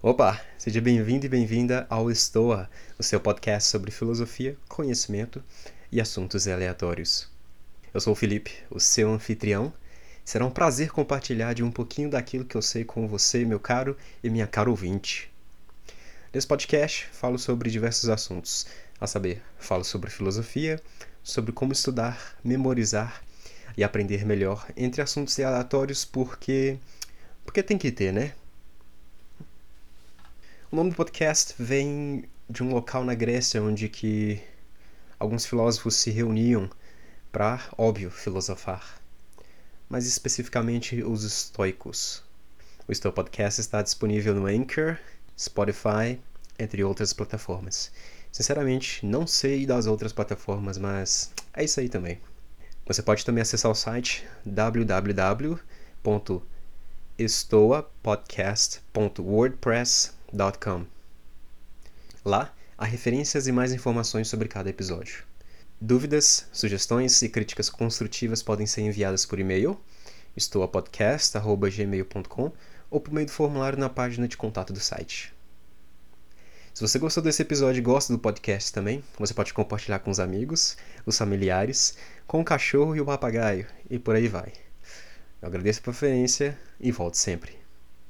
Opa, seja bem-vindo e bem-vinda ao Estoa, o seu podcast sobre filosofia, conhecimento e assuntos aleatórios. Eu sou o Felipe, o seu anfitrião. Será um prazer compartilhar de um pouquinho daquilo que eu sei com você, meu caro e minha cara ouvinte. Nesse podcast, falo sobre diversos assuntos, a saber, falo sobre filosofia, sobre como estudar, memorizar e aprender melhor entre assuntos aleatórios porque porque tem que ter, né? O nome do podcast vem de um local na Grécia onde que alguns filósofos se reuniam para, óbvio, filosofar. Mais especificamente os estoicos. O Stoic Podcast está disponível no Anchor, Spotify, entre outras plataformas. Sinceramente, não sei das outras plataformas, mas é isso aí também. Você pode também acessar o site www.estoapodcast.wordpress.com Lá há referências e mais informações sobre cada episódio. Dúvidas, sugestões e críticas construtivas podem ser enviadas por e-mail, estoapodcast.gmail.com ou por meio do formulário na página de contato do site. Se você gostou desse episódio e gosta do podcast também, você pode compartilhar com os amigos, os familiares, com o cachorro e o papagaio, e por aí vai. Eu agradeço a preferência e volto sempre.